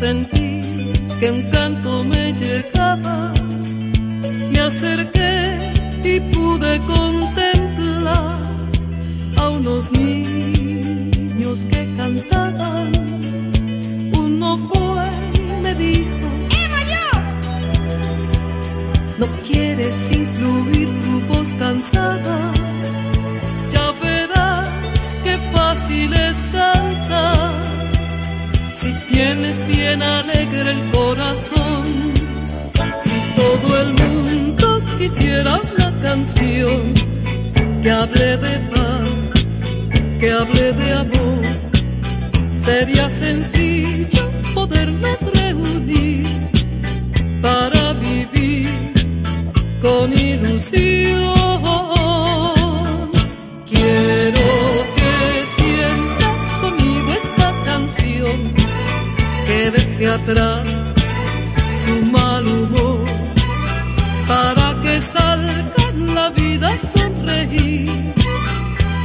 sentí que un canto me llegaba. Me acerqué y pude contemplar a unos niños que cantaban. Uno fue y me dijo: ¡Eva, yo! No quieres incluir tu voz cansada. Tienes bien alegre el corazón, si todo el mundo quisiera una canción que hable de paz, que hable de amor, sería sencillo podernos reunir para vivir con ilusión. Atrás su mal humor, para que salga la vida a sonreír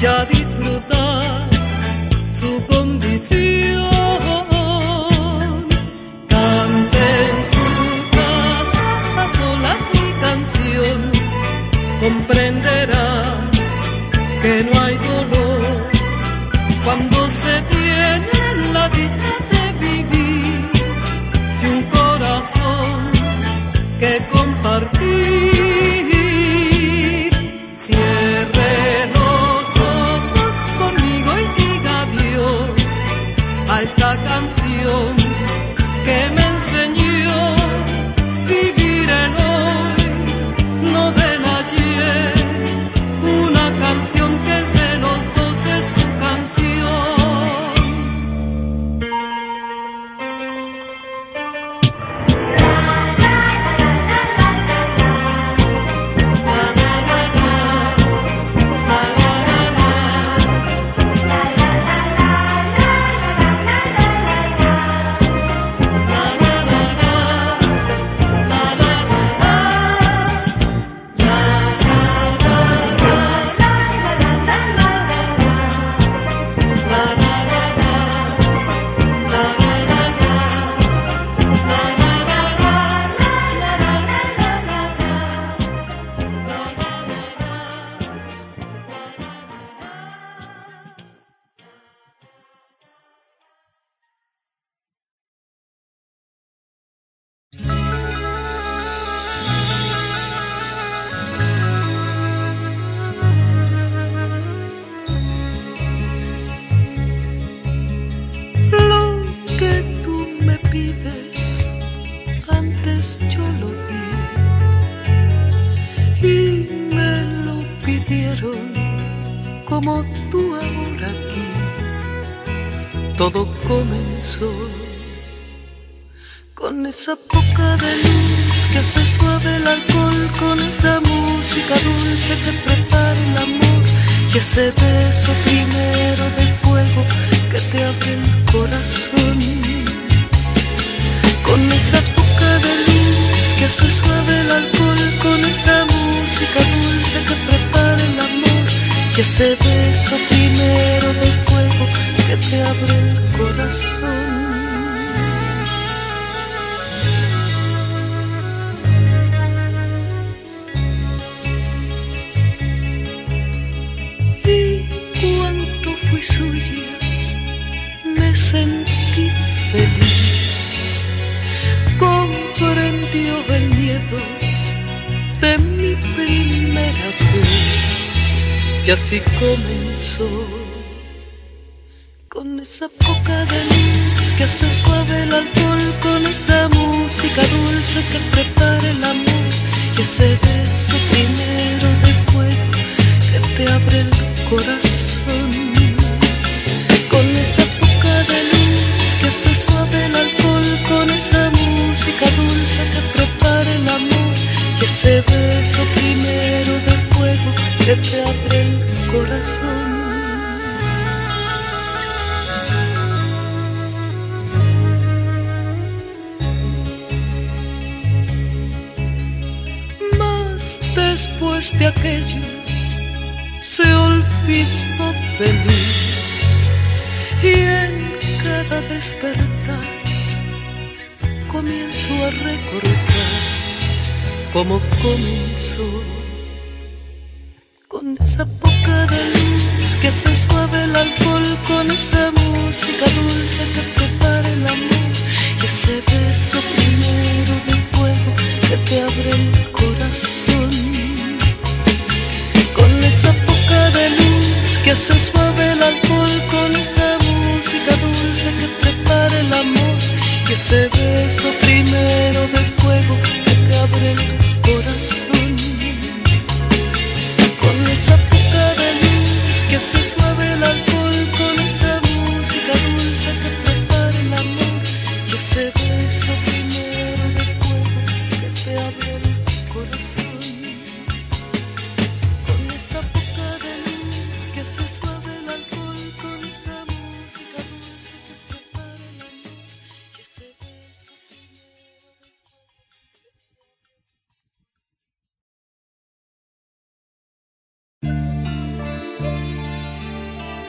y a disfrutar su condición. Que compartir. Cierre los ojos conmigo y diga adiós a esta canción con esa poca de luz que hace suave el alcohol, con esa música dulce que prepara el amor y ese beso primero de fuego que te abre el corazón. Con esa boca de luz que hace suave el alcohol, con esa música dulce que prepara el amor y ese beso primero de fuego que te abre el corazón. Y cuanto fui suya, me sentí feliz. Comprendió el miedo de mi primera vez. Y así comenzó. Con esa poca de luz que hace suave el alcohol, con esa música dulce que prepara el amor, y ese beso primero de fuego que te abre el corazón. Con esa boca de luz que hace suave el alcohol, con esa música dulce que prepara el amor, y ese beso primero de fuego que te abre el corazón. De aquello se olvidó de mí y en cada despertar a recordar cómo comenzó. Con esa poca de luz que hace suave el alcohol, con esa música dulce que prepara el amor y ese beso primero de fuego que te abre el corazón. Esa poca de luz que hace suave el alcohol, con esa música dulce que prepara el amor y ese beso primero de fuego que te abre el corazón.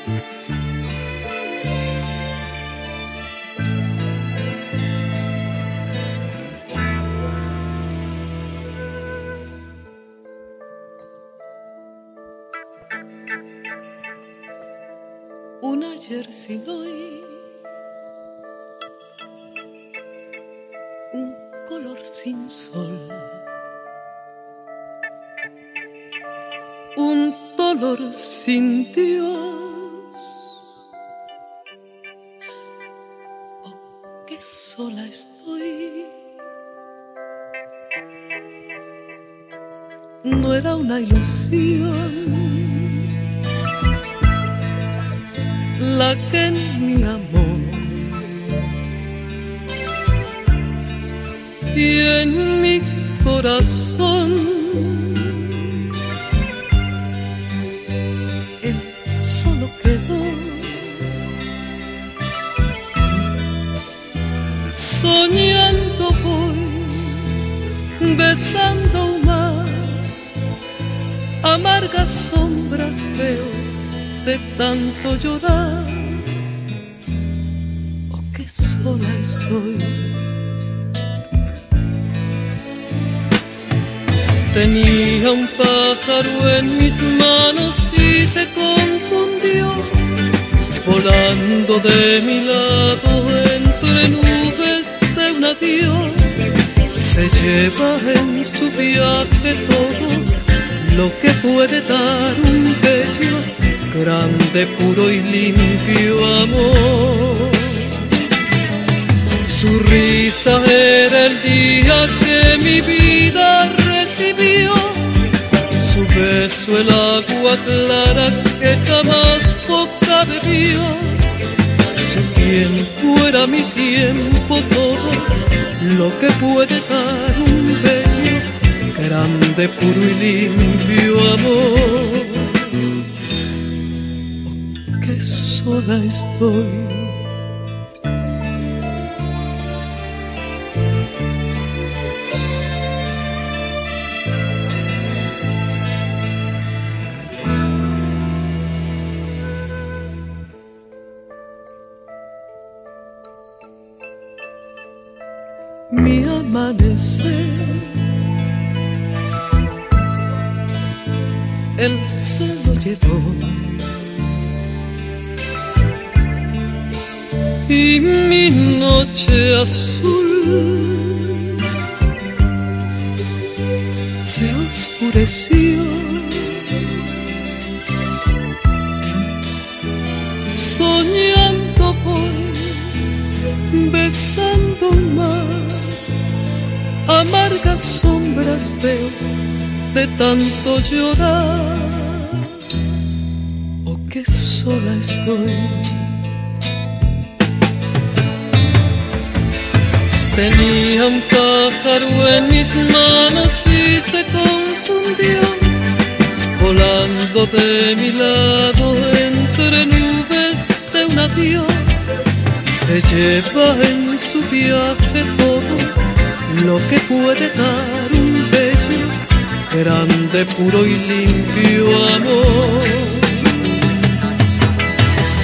Un ayer sin hoy, un color sin sol, un dolor sin Dios. Estoy. No era una ilusión la que en mi amor y en mi corazón amargas sombras veo de tanto llorar. Oh, qué sola estoy. Tenía un pájaro en mis manos y se confundió, volando de mi lado entre nubes de un adiós. Se lleva en su viaje todo lo que puede dar un bello grande, puro y limpio amor. Su risa era el día que mi vida recibió, su beso el agua clara que jamás boca bebió. Su tiempo era mi tiempo, todo lo que puede dar un bello, grande, puro y limpio amor que sola estoy. Noche azul se oscureció. Soñando voy, besando mar, amargas sombras veo de tanto llorar. Oh, que sola estoy. Tenía un pájaro en mis manos y se confundió, volando de mi lado entre nubes de un adiós. Se lleva en su viaje todo lo que puede dar un bello, grande, puro y limpio amor.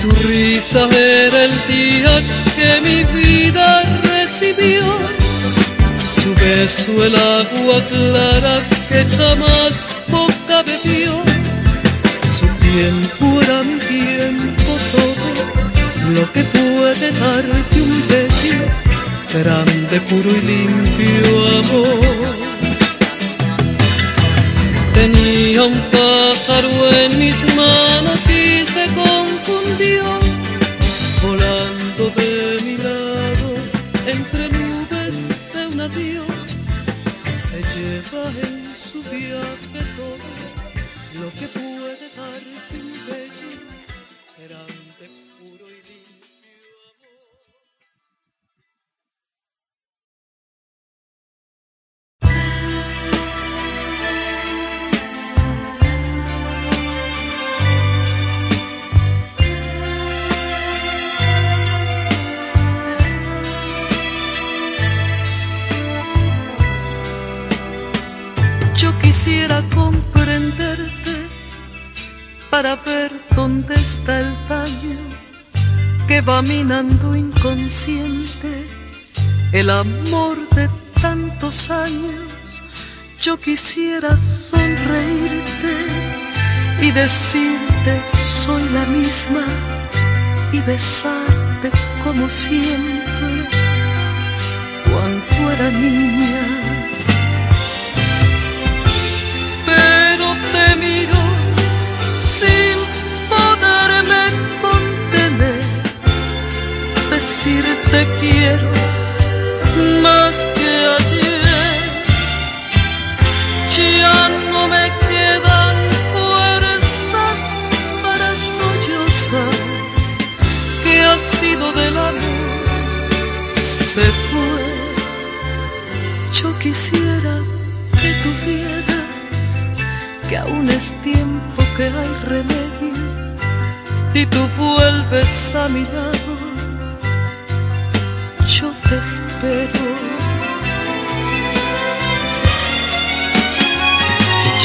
Su risa era el día que mi vida recibió, su beso el agua clara que jamás boca bebió. Su tiempo era mi tiempo todo, lo que puede darte un beso grande, puro y limpio amor. Tenía un pájaro en mis manos y se confundió, volando de mi lado Lleva en su viaje todo lo que puede darte un bello, ver dónde está el daño que va minando inconsciente el amor de tantos años. Yo quisiera sonreírte y decirte soy la misma y besarte como siempre cuando era niña. Contener. Decirte quiero más que ayer. Ya no me quedan fuerzas para sollozar. Que ha sido del amor se fue. Yo quisiera que tuvieras que aún es tiempo que hay remedio. Si tú vuelves a mi lado, yo te espero.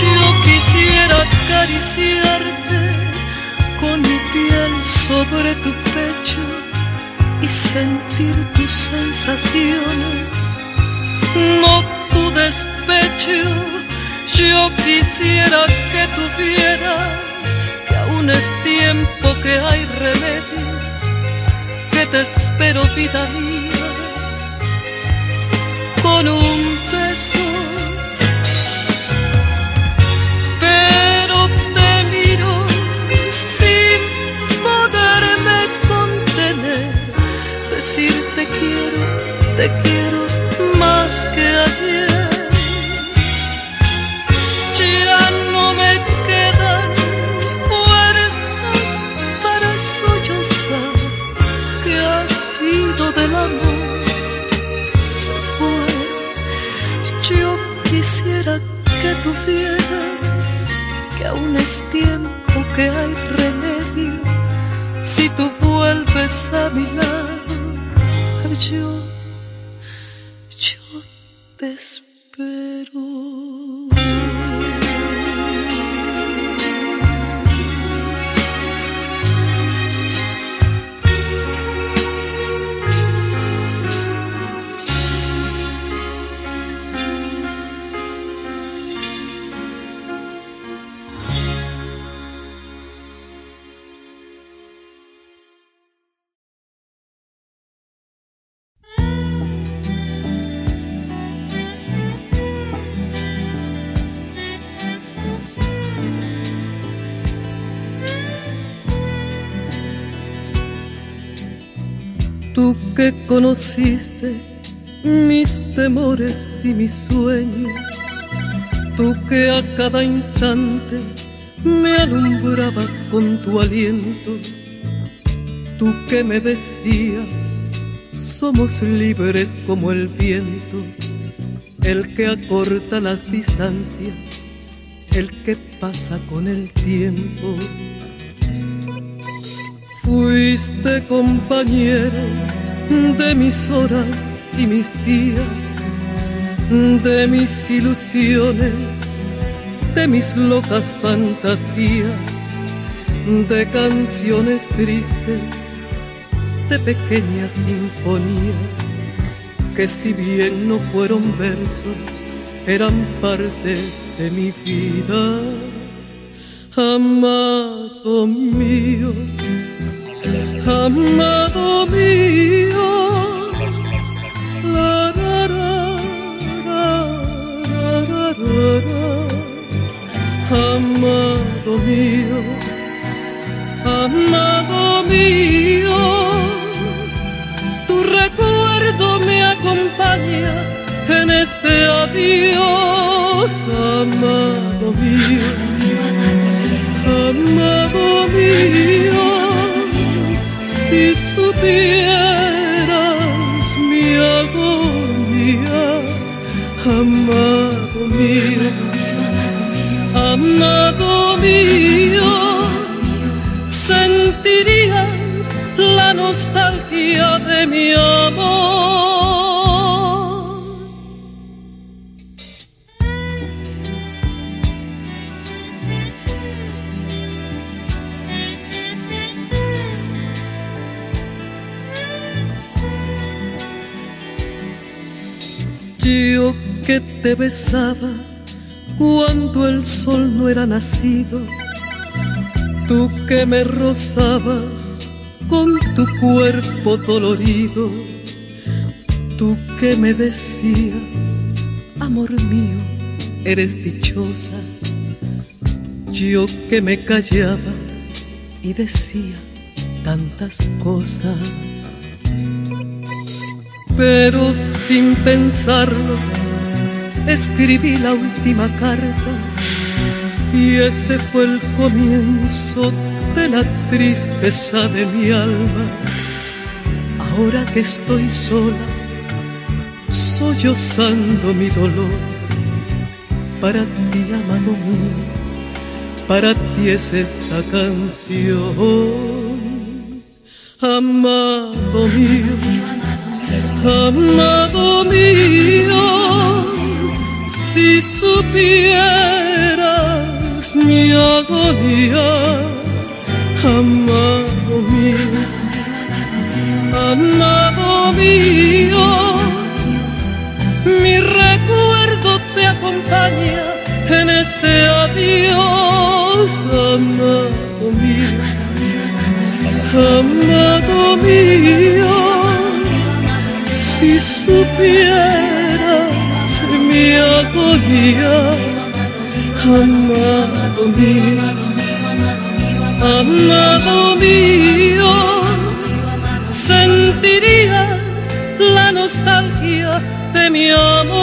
Yo quisiera acariciarte con mi piel sobre tu pecho y sentir tus sensaciones, no tu despecho. Yo quisiera que tuvieras que aún es tiempo que hay remedio, que te espero vida mía con un beso. Pero te miro sin poderme contener, decirte quiero, te quiero más que ayer. Del amor se fue. Yo quisiera que tuvieras que aún es tiempo que hay remedio. Si tú vuelves a mi lado, yo, yo te espero. Conociste mis temores y mis sueños, tú que a cada instante me alumbrabas con tu aliento, tú que me decías, somos libres como el viento, el que acorta las distancias, el que pasa con el tiempo. Fuiste compañero de mis horas y mis días, de mis ilusiones, de mis locas fantasías, de canciones tristes, de pequeñas sinfonías que si bien no fueron versos, eran parte de mi vida. Amado mío, amado mío, la, amado mío, amado mío, tu recuerdo me acompaña en este adiós, supieras mi agonía, amado mío amado mío, sentirías la nostalgia de mi amor. Yo que te besaba cuando el sol no era nacido, tú que me rozabas con tu cuerpo dolorido, tú que me decías, amor mío, eres dichosa, yo que me callaba y decía tantas cosas, pero sin pensarlo escribí la última carta y ese fue el comienzo de la tristeza de mi alma. Ahora que estoy sola, sollozando mi dolor, para ti, amado mío, para ti es esta canción. Amado mío, amado mío si supieras mi agonía, amado mío, amado mío, mi recuerdo te acompaña en este adiós, amado mío, amado mío, si supieras mi agonía, amado mío, amado mío, sentirías la nostalgia de mi amor.